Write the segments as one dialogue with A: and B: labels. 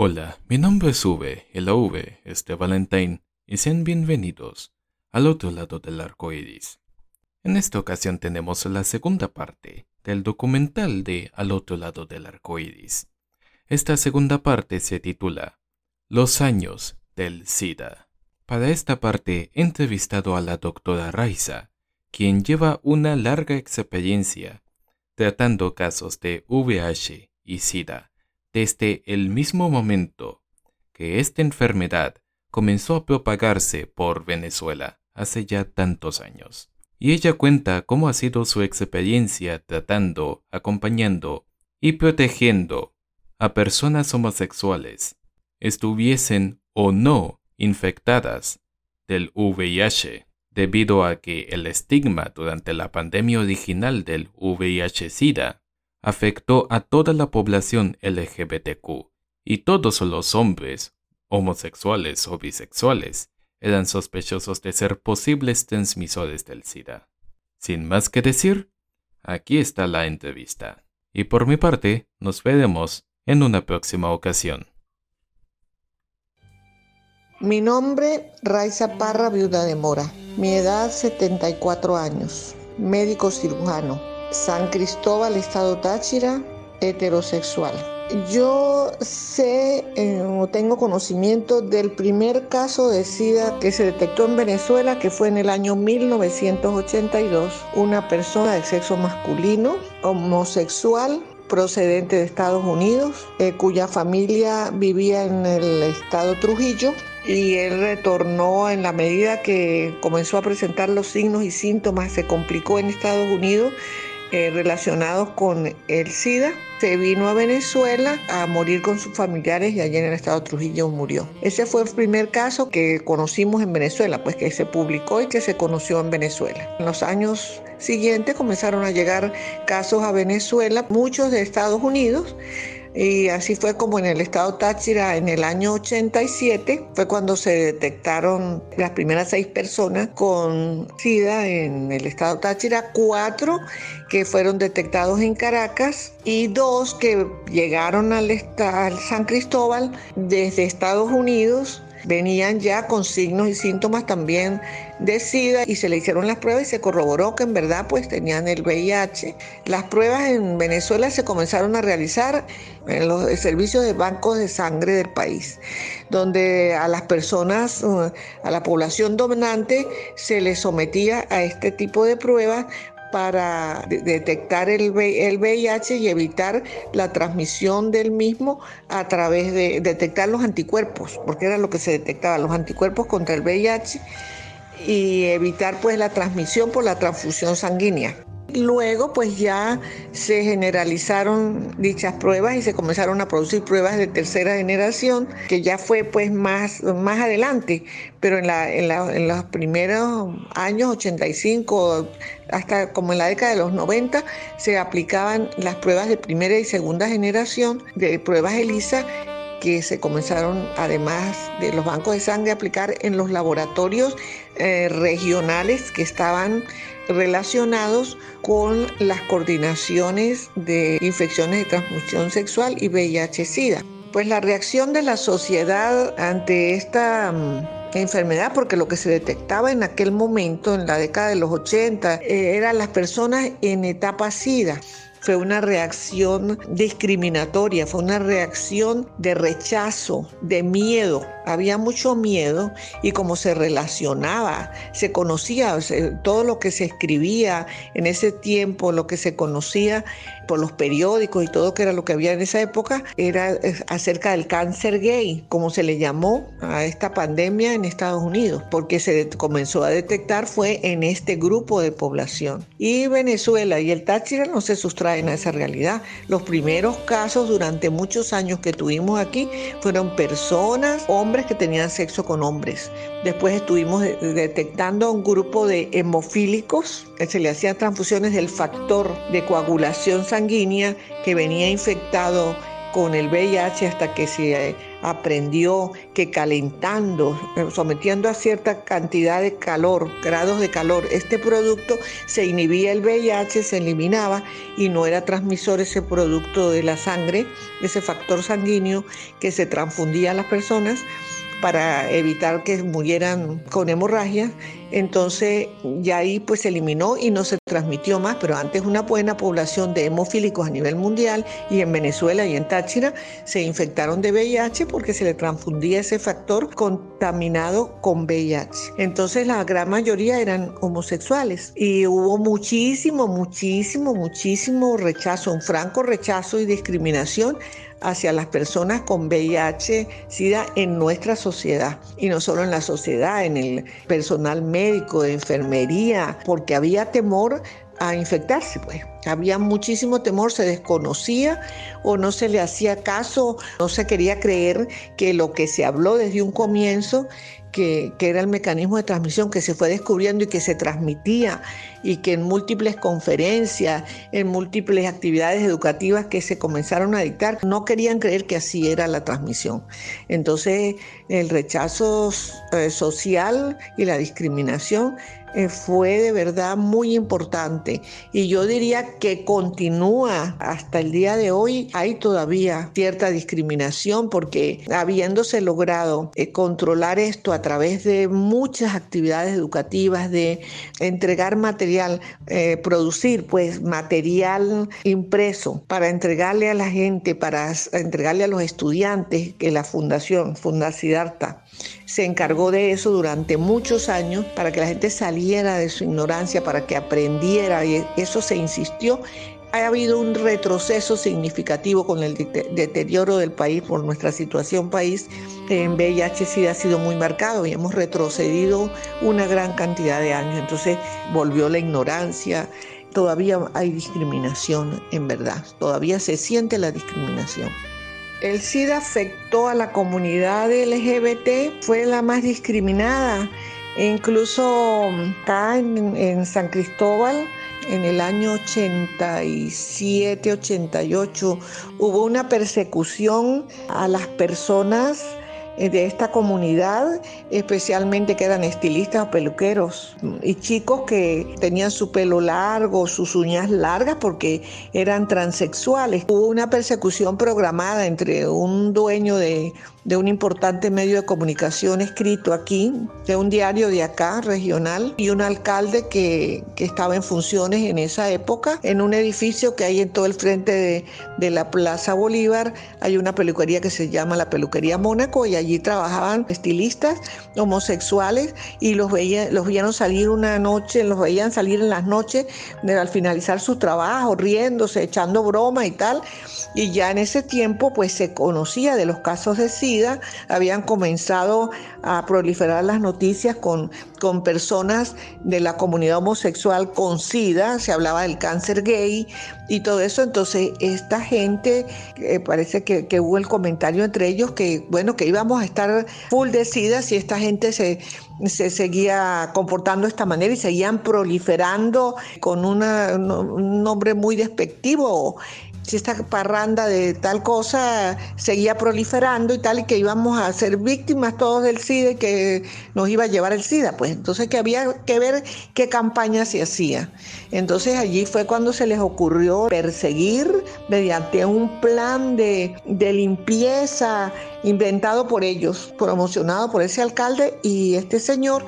A: Hola, mi nombre es V la V es de Valentine y sean bienvenidos al otro lado del arco iris. En esta ocasión tenemos la segunda parte del documental de Al otro lado del arco iris. Esta segunda parte se titula Los años del SIDA. Para esta parte he entrevistado a la doctora Raiza, quien lleva una larga experiencia tratando casos de VIH y SIDA desde el mismo momento que esta enfermedad comenzó a propagarse por Venezuela hace ya tantos años. Y ella cuenta cómo ha sido su experiencia tratando, acompañando y protegiendo a personas homosexuales, estuviesen o no infectadas del VIH, debido a que el estigma durante la pandemia original del VIH-Sida afectó a toda la población LGBTQ y todos los hombres, homosexuales o bisexuales, eran sospechosos de ser posibles transmisores del SIDA. Sin más que decir, aquí está la entrevista. Y por mi parte, nos veremos en una próxima ocasión.
B: Mi nombre, Raiza Parra, viuda de Mora. Mi edad, 74 años. Médico cirujano. San Cristóbal, Estado Táchira, heterosexual. Yo sé eh, o tengo conocimiento del primer caso de SIDA que se detectó en Venezuela, que fue en el año 1982. Una persona de sexo masculino, homosexual, procedente de Estados Unidos, eh, cuya familia vivía en el estado Trujillo y él retornó en la medida que comenzó a presentar los signos y síntomas, se complicó en Estados Unidos eh, relacionados con el SIDA. Se vino a Venezuela a morir con sus familiares y allí en el estado de Trujillo murió. Ese fue el primer caso que conocimos en Venezuela, pues que se publicó y que se conoció en Venezuela. En los años siguientes comenzaron a llegar casos a Venezuela, muchos de Estados Unidos y así fue como en el estado Táchira en el año 87 fue cuando se detectaron las primeras seis personas con SIDA en el estado Táchira, cuatro que fueron detectados en Caracas y dos que llegaron al, al San Cristóbal desde Estados Unidos. Venían ya con signos y síntomas también de SIDA y se le hicieron las pruebas y se corroboró que en verdad pues tenían el VIH. Las pruebas en Venezuela se comenzaron a realizar en los servicios de bancos de sangre del país, donde a las personas, uh, a la población dominante se les sometía a este tipo de pruebas para detectar el VIH y evitar la transmisión del mismo a través de detectar los anticuerpos, porque era lo que se detectaba, los anticuerpos contra el VIH y evitar pues la transmisión por la transfusión sanguínea. Luego pues ya se generalizaron dichas pruebas y se comenzaron a producir pruebas de tercera generación, que ya fue pues más, más adelante, pero en, la, en, la, en los primeros años 85 hasta como en la década de los 90 se aplicaban las pruebas de primera y segunda generación de pruebas ELISA que se comenzaron, además de los bancos de sangre, a aplicar en los laboratorios eh, regionales que estaban relacionados con las coordinaciones de infecciones de transmisión sexual y VIH-Sida. Pues la reacción de la sociedad ante esta mm, enfermedad, porque lo que se detectaba en aquel momento, en la década de los 80, eh, eran las personas en etapa SIDA fue una reacción discriminatoria, fue una reacción de rechazo, de miedo. Había mucho miedo y como se relacionaba, se conocía todo lo que se escribía en ese tiempo, lo que se conocía por los periódicos y todo que era lo que había en esa época, era acerca del cáncer gay, como se le llamó a esta pandemia en Estados Unidos, porque se comenzó a detectar fue en este grupo de población. Y Venezuela y el Táchira no se sustraen a esa realidad. Los primeros casos durante muchos años que tuvimos aquí fueron personas, hombres que tenían sexo con hombres. Después estuvimos detectando un grupo de hemofílicos que se le hacían transfusiones del factor de coagulación sanguínea que venía infectado con el VIH hasta que se aprendió que calentando, sometiendo a cierta cantidad de calor, grados de calor, este producto se inhibía el VIH, se eliminaba y no era transmisor ese producto de la sangre, ese factor sanguíneo que se transfundía a las personas para evitar que murieran con hemorragia. Entonces ya ahí pues se eliminó y no se transmitió más, pero antes una buena población de hemofílicos a nivel mundial y en Venezuela y en Táchira se infectaron de VIH porque se le transfundía ese factor contaminado con VIH. Entonces la gran mayoría eran homosexuales y hubo muchísimo, muchísimo, muchísimo rechazo, un franco rechazo y discriminación hacia las personas con VIH, SIDA en nuestra sociedad y no solo en la sociedad, en el personal médico, de enfermería, porque había temor a infectarse, pues. Había muchísimo temor, se desconocía o no se le hacía caso, no se quería creer que lo que se habló desde un comienzo que, era el mecanismo de transmisión que se fue descubriendo y que se transmitía y que en múltiples conferencias, en múltiples actividades educativas que se comenzaron a dictar, no querían creer que así era la transmisión. Entonces el rechazo eh, social y la discriminación eh, fue de verdad muy importante y yo diría que continúa hasta el día de hoy. Hay todavía cierta discriminación porque habiéndose logrado eh, controlar esto a través de muchas actividades educativas, de entregar material, eh, producir pues material impreso para entregarle a la gente, para entregarle a los estudiantes que la fundación, Fundacidarta, se encargó de eso durante muchos años para que la gente saliera de su ignorancia, para que aprendiera y eso se insistió. Ha habido un retroceso significativo con el deterioro del país por nuestra situación país. En VIH sí ha sido muy marcado y hemos retrocedido una gran cantidad de años. Entonces volvió la ignorancia, todavía hay discriminación en verdad, todavía se siente la discriminación. El SIDA afectó a la comunidad LGBT, fue la más discriminada. Incluso acá en, San Cristóbal, en el año 87, 88, hubo una persecución a las personas de esta comunidad, especialmente que eran estilistas o peluqueros y chicos que tenían su pelo largo, sus uñas largas porque eran transexuales. Hubo una persecución programada entre un dueño de de un importante medio de comunicación escrito aquí, de un diario de acá, regional, y un alcalde que, estaba en funciones en esa época, en un edificio que hay en todo el frente de, de la Plaza Bolívar, hay una peluquería que se llama la Peluquería Mónaco y allí trabajaban estilistas homosexuales y los, veían, los vieron salir una noche, los veían salir en las noches al finalizar su trabajo, riéndose, echando broma y tal, y ya en ese tiempo pues se conocía de los casos de SIDA. Habían comenzado a proliferar las noticias con, con personas de la comunidad homosexual con SIDA, se hablaba del cáncer gay y todo eso. Entonces, esta gente, eh, parece que, hubo el comentario entre ellos que, bueno, que íbamos a estar full de SIDA si esta gente se, se seguía comportando de esta manera y seguían proliferando con una, un nombre muy despectivo si esta parranda de tal cosa seguía proliferando y tal, y que íbamos a ser víctimas todos del SIDA y que nos iba a llevar el SIDA, pues entonces que había que ver qué campaña se hacía. Entonces allí fue cuando se les ocurrió perseguir mediante un plan de, limpieza inventado por ellos, promocionado por ese alcalde y este señor.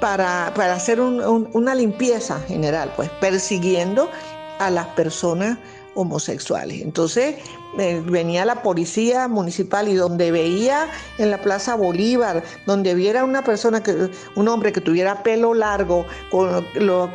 B: Para, hacer una limpieza general, pues persiguiendo a las personas homosexuales. Entonces eh, venía la policía municipal y donde veía en la Plaza Bolívar, donde viera una persona, que, un hombre que tuviera pelo largo, con,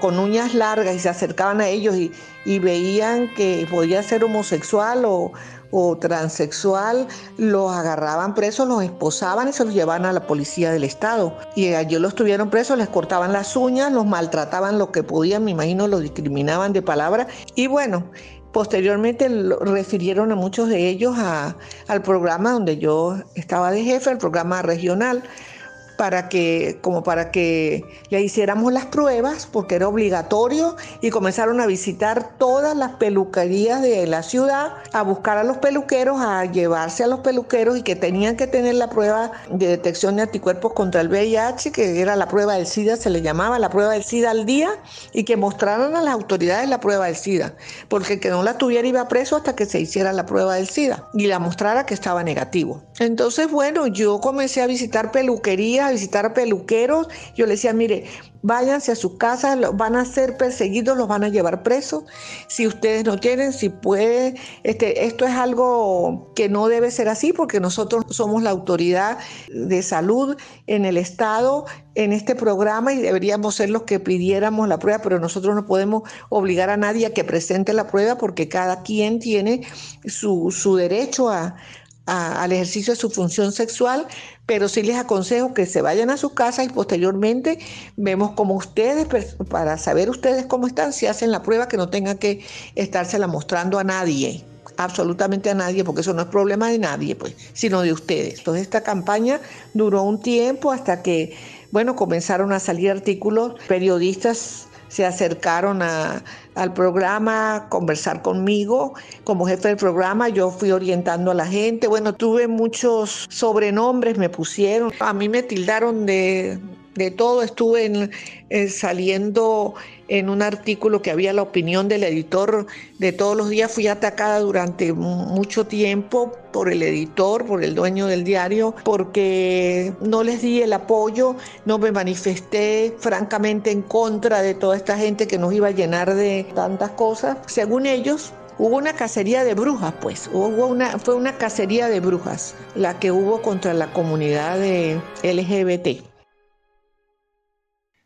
B: con uñas largas y se acercaban a ellos y, y veían que podía ser homosexual o, o transexual, los agarraban presos, los esposaban y se los llevaban a la policía del estado. Y allí los tuvieron presos, les cortaban las uñas, los maltrataban lo que podían, me imagino los discriminaban de palabra. Y bueno, Posteriormente refirieron a muchos de ellos al programa donde yo estaba de jefe, el programa regional, para que, como para que le hiciéramos las pruebas, porque era obligatorio, y comenzaron a visitar todas las peluquerías de la ciudad, a buscar a los peluqueros, a llevarse a los peluqueros y que tenían que tener la prueba de detección de anticuerpos contra el VIH, que era la prueba del SIDA, se le llamaba la prueba del SIDA al día, y que mostraran a las autoridades la prueba del SIDA, porque que no la tuviera iba preso hasta que se hiciera la prueba del SIDA y la mostrara que estaba negativo. Entonces, bueno, yo comencé a visitar peluquerías, visitar peluqueros, yo le decía, mire, váyanse a sus casas, van a ser perseguidos, los van a llevar presos. Si ustedes no tienen, si puede, este, esto es algo que no debe ser así porque nosotros somos la autoridad de salud en el Estado en este programa y deberíamos ser los que pidiéramos la prueba, pero nosotros no podemos obligar a nadie a que presente la prueba porque cada quien tiene su, su derecho a, al ejercicio de su función sexual, pero sí les aconsejo que se vayan a su casa y posteriormente vemos cómo ustedes, para saber ustedes cómo están, si hacen la prueba, que no tengan que estársela mostrando a nadie absolutamente a nadie, porque eso no es problema de nadie, pues, sino de ustedes. Entonces esta campaña duró un tiempo hasta que, bueno, comenzaron a salir artículos, periodistas se acercaron al programa, conversar conmigo como jefe del programa. Yo fui orientando a la gente. Bueno, tuve muchos sobrenombres, me pusieron. A mí me tildaron de, de todo. Estuve eh, saliendo en un artículo que había la opinión del editor de todos los días. Fui atacada durante mucho tiempo por el editor, por el dueño del diario, porque no les di el apoyo, no me manifesté francamente en contra de toda esta gente que nos iba a llenar de tantas cosas. Según ellos, hubo una cacería de brujas, pues, hubo una, fue una cacería de brujas la que hubo contra la comunidad de LGBT.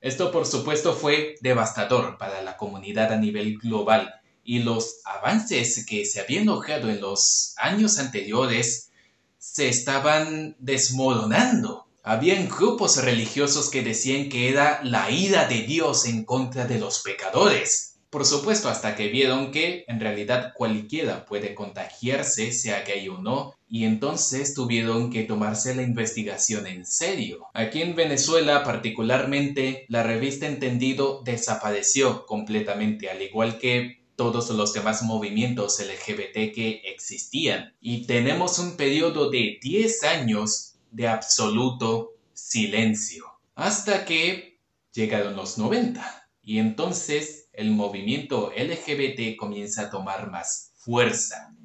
A: Esto por supuesto fue devastador para la comunidad a nivel global y los avances que se habían logrado en los años anteriores se estaban desmoronando. Habían grupos religiosos que decían que era la ira de Dios en contra de los pecadores. Por supuesto, hasta que vieron que en realidad cualquiera puede contagiarse, sea gay o no, y entonces tuvieron que tomarse la investigación en serio. Aquí en Venezuela particularmente, la revista Entendido desapareció completamente, al igual que todos los demás movimientos LGBT que existían. Y tenemos un periodo de 10 años de absoluto silencio. Hasta que llegaron los 90. Y entonces el movimiento LGBT comienza a tomar más fuerza.